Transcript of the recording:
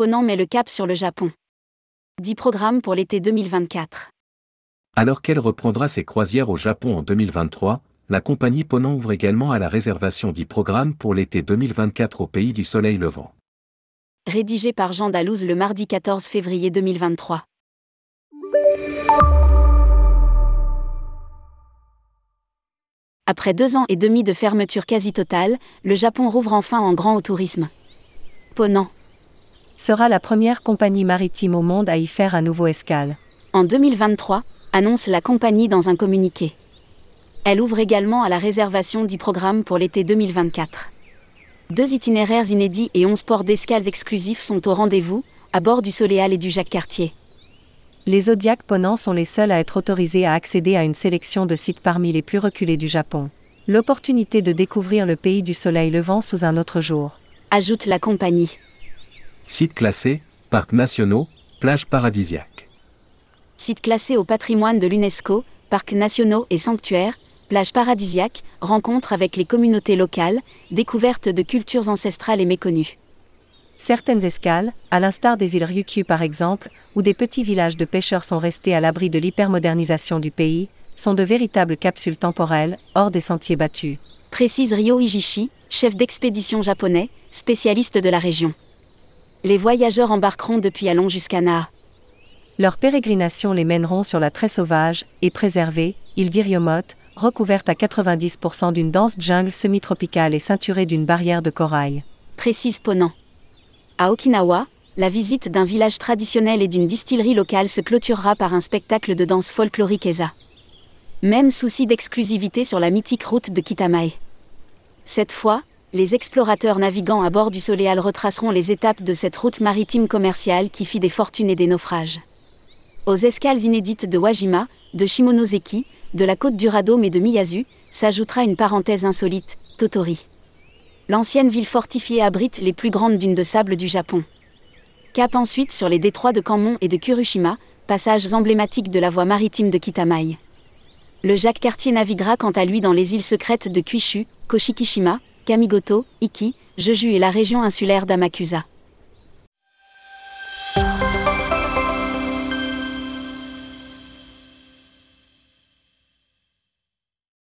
Ponant met le cap sur le Japon. 10 programmes pour l'été 2024. Alors qu'elle reprendra ses croisières au Japon en 2023, la compagnie Ponant ouvre également à la réservation 10 programmes pour l'été 2024 au pays du soleil levant. Rédigé par Jean Dalouse le mardi 14 février 2023. Après deux ans et demi de fermeture quasi totale, le Japon rouvre enfin en grand au tourisme. Ponant sera la première compagnie maritime au monde à y faire un nouveau escale. En 2023, annonce la compagnie dans un communiqué. Elle ouvre également à la réservation 10 programmes pour l'été 2024. Deux itinéraires inédits et 11 ports d'escales exclusifs sont au rendez-vous, à bord du Soleal et du Jacques Cartier. Les Zodiac Ponant sont les seuls à être autorisés à accéder à une sélection de sites parmi les plus reculés du Japon. L'opportunité de découvrir le pays du soleil levant sous un autre jour. Ajoute la compagnie. Sites classés, parcs nationaux, plages paradisiaques. Sites classés au patrimoine de l'UNESCO, parcs nationaux et sanctuaires, plages paradisiaques, rencontres avec les communautés locales, découvertes de cultures ancestrales et méconnues. Certaines escales, à l'instar des îles Ryukyu par exemple, où des petits villages de pêcheurs sont restés à l'abri de l'hypermodernisation du pays, sont de véritables capsules temporelles, hors des sentiers battus. Précise Ryo Ijishi, chef d'expédition japonais, spécialiste de la région. Les voyageurs embarqueront depuis Alon jusqu'à Naha. Leurs pérégrinations les mèneront sur la très sauvage et préservée île d'Iriomote, recouverte à 90% d'une dense jungle semi-tropicale et ceinturée d'une barrière de corail. Précise Ponant. À Okinawa, la visite d'un village traditionnel et d'une distillerie locale se clôturera par un spectacle de danse folklorique ESA. Même souci d'exclusivité sur la mythique route de Kitamae. Cette fois, les explorateurs navigant à bord du Soleal retraceront les étapes de cette route maritime commerciale qui fit des fortunes et des naufrages. Aux escales inédites de Wajima, de Shimonoseki, de la côte du Radome et de Miyazu, s'ajoutera une parenthèse insolite, Totori. L'ancienne ville fortifiée abrite les plus grandes dunes de sable du Japon. Cap ensuite sur les détroits de Kanmon et de Kurushima, passages emblématiques de la voie maritime de Kitamae. Le Jacques Cartier naviguera quant à lui dans les îles secrètes de Kyushu, Koshikishima, Kamigoto, Iki, Jeju et la région insulaire d'Amakusa.